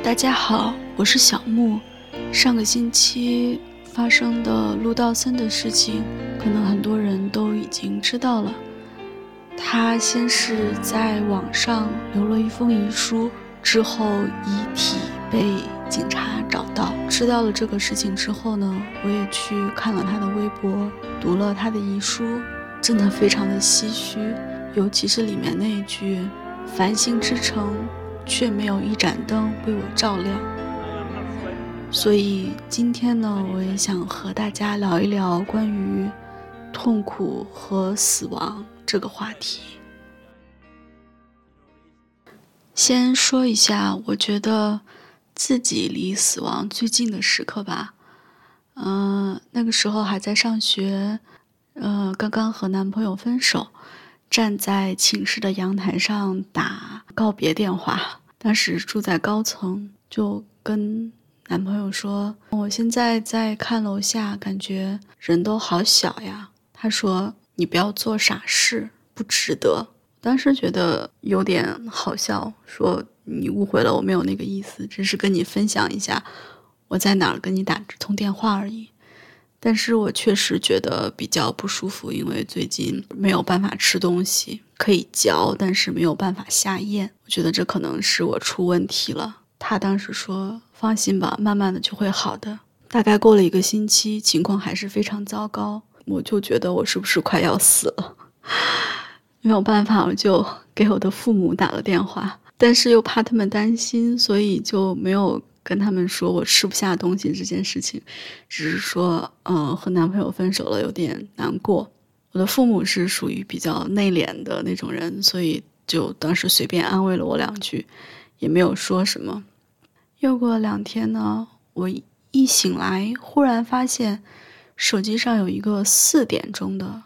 大家好，我是小木。上个星期发生的陆道森的事情，可能很多人都已经知道了。他先是在网上留了一封遗书，之后遗体被警察找到。知道了这个事情之后呢，我也去看了他的微博，读了他的遗书，真的非常的唏嘘，尤其是里面那一句“繁星之城”。却没有一盏灯为我照亮，所以今天呢，我也想和大家聊一聊关于痛苦和死亡这个话题。先说一下，我觉得自己离死亡最近的时刻吧。嗯，那个时候还在上学，呃，刚刚和男朋友分手。站在寝室的阳台上打告别电话，当时住在高层，就跟男朋友说：“我现在在看楼下，感觉人都好小呀。”他说：“你不要做傻事，不值得。”当时觉得有点好笑，说：“你误会了，我没有那个意思，只是跟你分享一下我在哪儿跟你打这通电话而已。”但是我确实觉得比较不舒服，因为最近没有办法吃东西，可以嚼，但是没有办法下咽。我觉得这可能是我出问题了。他当时说：“放心吧，慢慢的就会好的。”大概过了一个星期，情况还是非常糟糕，我就觉得我是不是快要死了？没有办法，我就给我的父母打了电话，但是又怕他们担心，所以就没有。跟他们说我吃不下东西这件事情，只是说，嗯，和男朋友分手了，有点难过。我的父母是属于比较内敛的那种人，所以就当时随便安慰了我两句，也没有说什么。又过两天呢，我一醒来，忽然发现手机上有一个四点钟的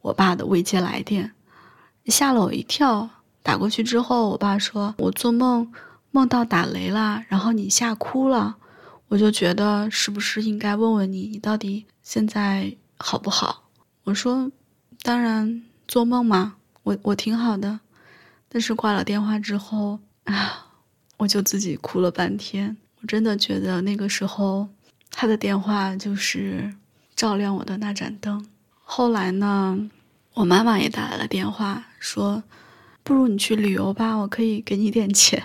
我爸的未接来电，吓了我一跳。打过去之后，我爸说我做梦。梦到打雷了，然后你吓哭了，我就觉得是不是应该问问你，你到底现在好不好？我说，当然做梦嘛，我我挺好的。但是挂了电话之后啊，我就自己哭了半天。我真的觉得那个时候他的电话就是照亮我的那盏灯。后来呢，我妈妈也打来了电话，说，不如你去旅游吧，我可以给你点钱。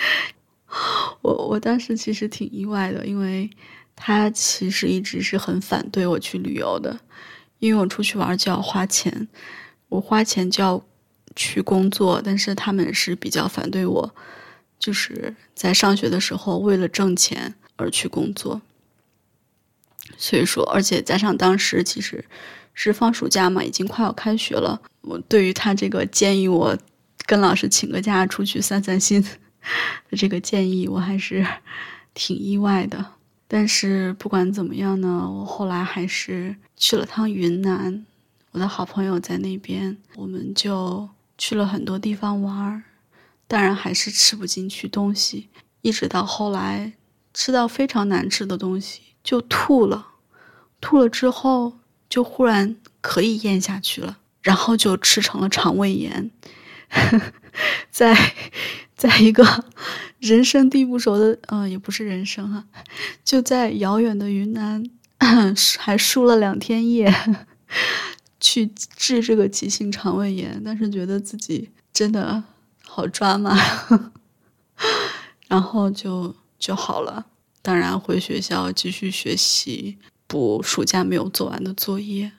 我我当时其实挺意外的，因为他其实一直是很反对我去旅游的，因为我出去玩就要花钱，我花钱就要去工作，但是他们是比较反对我，就是在上学的时候为了挣钱而去工作，所以说，而且加上当时其实是放暑假嘛，已经快要开学了，我对于他这个建议我跟老师请个假出去散散心。的这个建议我还是 挺意外的，但是不管怎么样呢，我后来还是去了趟云南，我的好朋友在那边，我们就去了很多地方玩儿，当然还是吃不进去东西，一直到后来吃到非常难吃的东西就吐了，吐了之后就忽然可以咽下去了，然后就吃成了肠胃炎，在。在一个 人生地不熟的，嗯，也不是人生哈，就在遥远的云南，还输了两天液 去治这个急性肠胃炎，但是觉得自己真的好抓马，然后就就好了。当然回学校继续学习，补暑假没有做完的作业。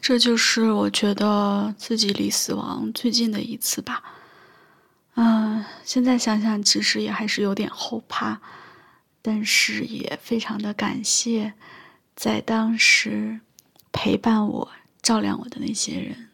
这就是我觉得自己离死亡最近的一次吧。嗯，现在想想，其实也还是有点后怕，但是也非常的感谢，在当时陪伴我、照亮我的那些人。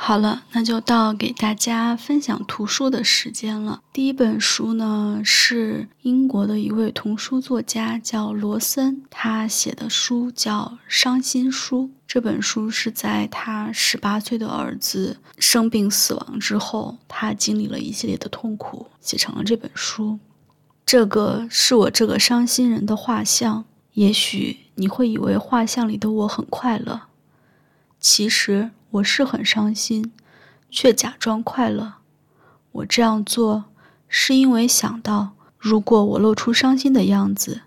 好了，那就到给大家分享图书的时间了。第一本书呢是英国的一位童书作家，叫罗森，他写的书叫《伤心书》。这本书是在他十八岁的儿子生病死亡之后，他经历了一系列的痛苦，写成了这本书。这个是我这个伤心人的画像，也许你会以为画像里的我很快乐，其实。我是很伤心，却假装快乐。我这样做，是因为想到如果我露出伤心的样子，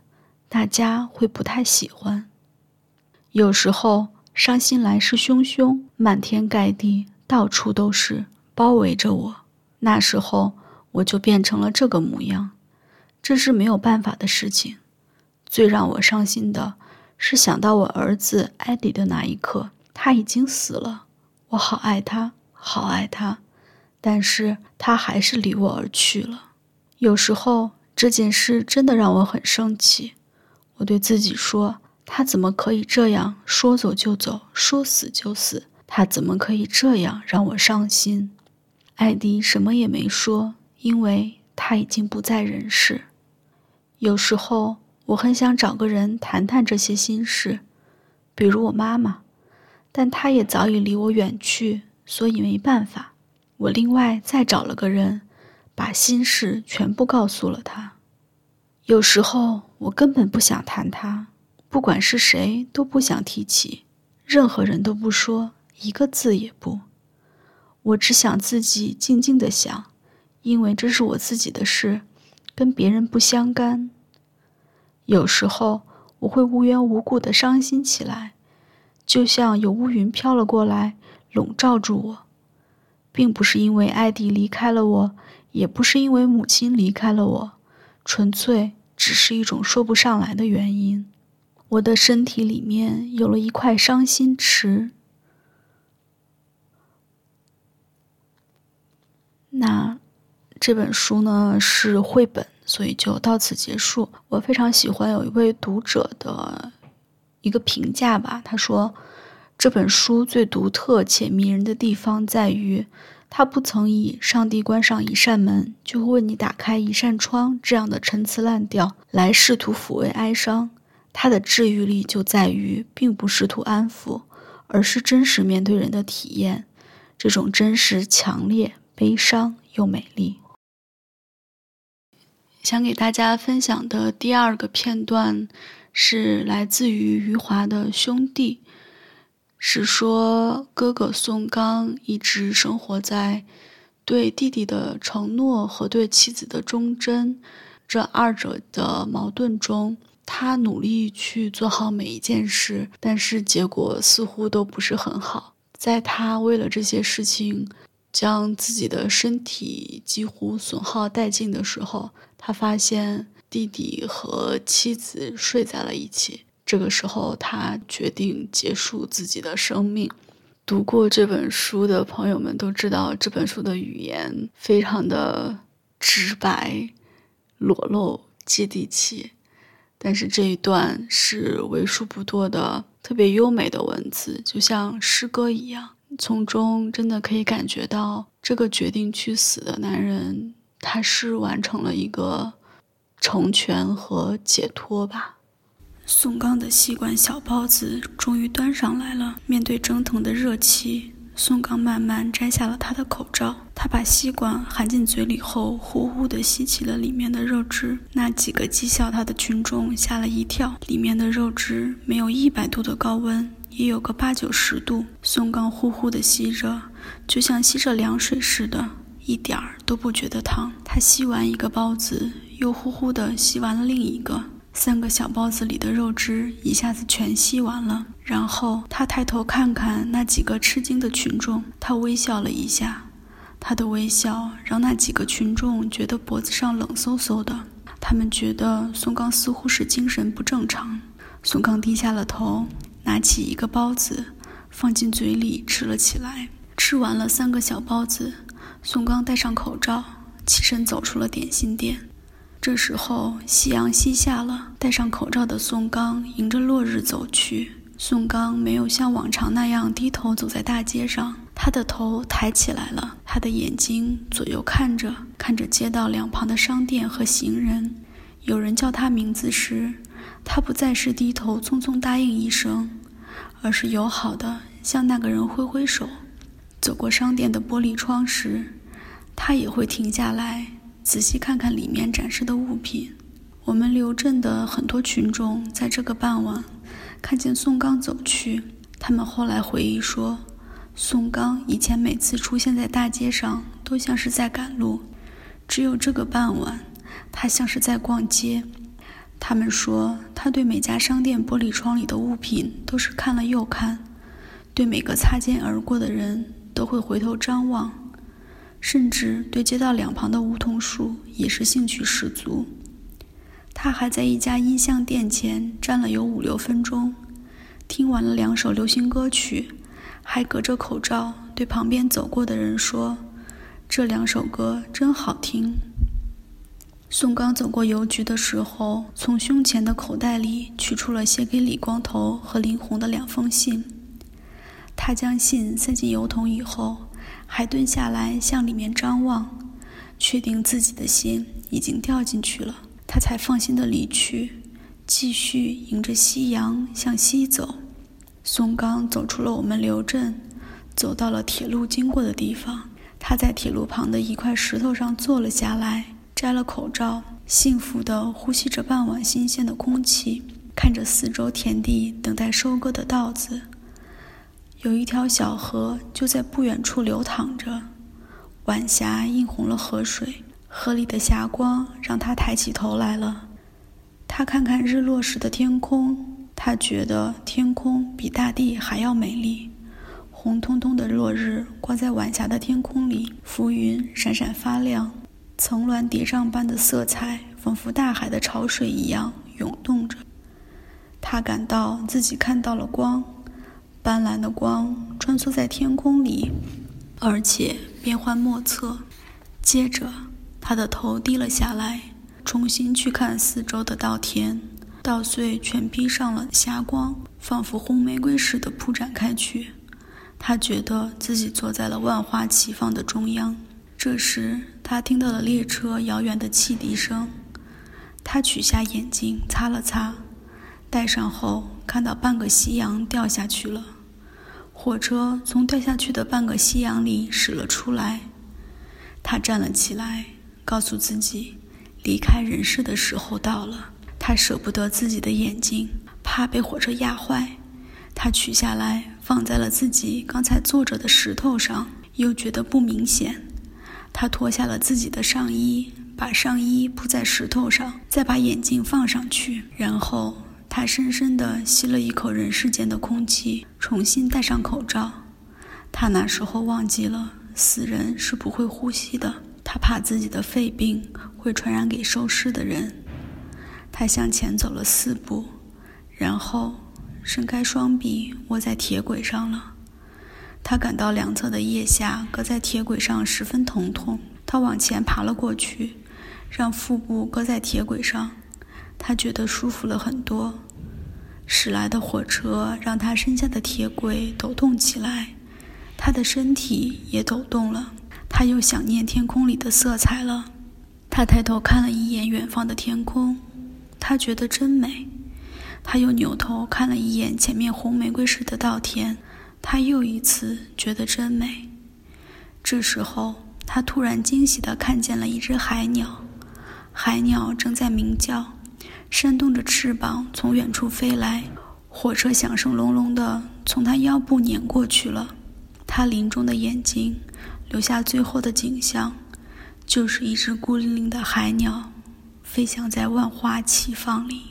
大家会不太喜欢。有时候伤心来势汹汹，满天盖地，到处都是，包围着我。那时候我就变成了这个模样，这是没有办法的事情。最让我伤心的是想到我儿子艾迪的那一刻，他已经死了，我好爱他，好爱他，但是他还是离我而去了。有时候这件事真的让我很生气，我对自己说：他怎么可以这样说走就走，说死就死？他怎么可以这样让我伤心？艾迪什么也没说，因为他已经不在人世。有时候我很想找个人谈谈这些心事，比如我妈妈，但她也早已离我远去，所以没办法。我另外再找了个人，把心事全部告诉了他。有时候我根本不想谈他，不管是谁都不想提起，任何人都不说一个字也不。我只想自己静静的想，因为这是我自己的事，跟别人不相干。有时候我会无缘无故的伤心起来，就像有乌云飘了过来，笼罩住我，并不是因为艾迪离开了我，也不是因为母亲离开了我，纯粹只是一种说不上来的原因。我的身体里面有了一块伤心池。那这本书呢是绘本，所以就到此结束。我非常喜欢有一位读者的一个评价吧，他说这本书最独特且迷人的地方在于，它不曾以“上帝关上一扇门，就会为你打开一扇窗”这样的陈词滥调来试图抚慰哀伤。它的治愈力就在于，并不试图安抚，而是真实面对人的体验，这种真实强烈。悲伤又美丽。想给大家分享的第二个片段是来自于余华的《兄弟》，是说哥哥宋刚一直生活在对弟弟的承诺和对妻子的忠贞这二者的矛盾中。他努力去做好每一件事，但是结果似乎都不是很好。在他为了这些事情。将自己的身体几乎损耗殆尽的时候，他发现弟弟和妻子睡在了一起。这个时候，他决定结束自己的生命。读过这本书的朋友们都知道，这本书的语言非常的直白、裸露、接地气。但是这一段是为数不多的特别优美的文字，就像诗歌一样。从中真的可以感觉到，这个决定去死的男人，他是完成了一个成全和解脱吧。宋刚的吸管小包子终于端上来了，面对蒸腾的热气，宋刚慢慢摘下了他的口罩。他把吸管含进嘴里后，呼呼地吸起了里面的肉汁。那几个讥笑他的群众吓了一跳，里面的肉汁没有一百度的高温。也有个八九十度，宋刚呼呼地吸着，就像吸着凉水似的，一点儿都不觉得烫。他吸完一个包子，又呼呼地吸完了另一个，三个小包子里的肉汁一下子全吸完了。然后他抬头看看那几个吃惊的群众，他微笑了一下，他的微笑让那几个群众觉得脖子上冷飕飕的，他们觉得宋刚似乎是精神不正常。宋刚低下了头。拿起一个包子，放进嘴里吃了起来。吃完了三个小包子，宋刚戴上口罩，起身走出了点心店。这时候夕阳西下了，戴上口罩的宋刚迎着落日走去。宋刚没有像往常那样低头走在大街上，他的头抬起来了，他的眼睛左右看着，看着街道两旁的商店和行人。有人叫他名字时。他不再是低头匆匆答应一声，而是友好的向那个人挥挥手。走过商店的玻璃窗时，他也会停下来仔细看看里面展示的物品。我们刘镇的很多群众在这个傍晚看见宋刚走去，他们后来回忆说，宋刚以前每次出现在大街上都像是在赶路。只有这个傍晚，他像是在逛街。他们说，他对每家商店玻璃窗里的物品都是看了又看，对每个擦肩而过的人都会回头张望，甚至对街道两旁的梧桐树也是兴趣十足。他还在一家音像店前站了有五六分钟，听完了两首流行歌曲，还隔着口罩对旁边走过的人说：“这两首歌真好听。”宋刚走过邮局的时候，从胸前的口袋里取出了写给李光头和林红的两封信。他将信塞进邮筒以后，还蹲下来向里面张望，确定自己的心已经掉进去了，他才放心的离去，继续迎着夕阳向西走。宋刚走出了我们刘镇，走到了铁路经过的地方。他在铁路旁的一块石头上坐了下来。摘了口罩，幸福地呼吸着傍晚新鲜的空气，看着四周田地等待收割的稻子。有一条小河就在不远处流淌着，晚霞映红了河水，河里的霞光让他抬起头来了。他看看日落时的天空，他觉得天空比大地还要美丽。红彤彤的落日挂在晚霞的天空里，浮云闪闪发亮。层峦叠嶂般的色彩，仿佛大海的潮水一样涌动着。他感到自己看到了光，斑斓的光穿梭在天空里，而且变幻莫测。接着，他的头低了下来，重新去看四周的稻田，稻穗全披上了霞光，仿佛红玫瑰似的铺展开去。他觉得自己坐在了万花齐放的中央。这时，他听到了列车遥远的汽笛声。他取下眼镜擦了擦，戴上后看到半个夕阳掉下去了。火车从掉下去的半个夕阳里驶了出来。他站了起来，告诉自己，离开人世的时候到了。他舍不得自己的眼镜，怕被火车压坏。他取下来，放在了自己刚才坐着的石头上，又觉得不明显。他脱下了自己的上衣，把上衣铺在石头上，再把眼镜放上去。然后他深深地吸了一口人世间的空气，重新戴上口罩。他那时候忘记了，死人是不会呼吸的。他怕自己的肺病会传染给收尸的人。他向前走了四步，然后伸开双臂，窝在铁轨上了。他感到两侧的腋下搁在铁轨上十分疼痛，他往前爬了过去，让腹部搁在铁轨上，他觉得舒服了很多。驶来的火车让他身下的铁轨抖动起来，他的身体也抖动了。他又想念天空里的色彩了。他抬头看了一眼远方的天空，他觉得真美。他又扭头看了一眼前面红玫瑰似的稻田。他又一次觉得真美。这时候，他突然惊喜地看见了一只海鸟，海鸟正在鸣叫，扇动着翅膀从远处飞来。火车响声隆隆的从他腰部碾过去了。他临终的眼睛留下最后的景象，就是一只孤零零的海鸟，飞翔在万花齐放里。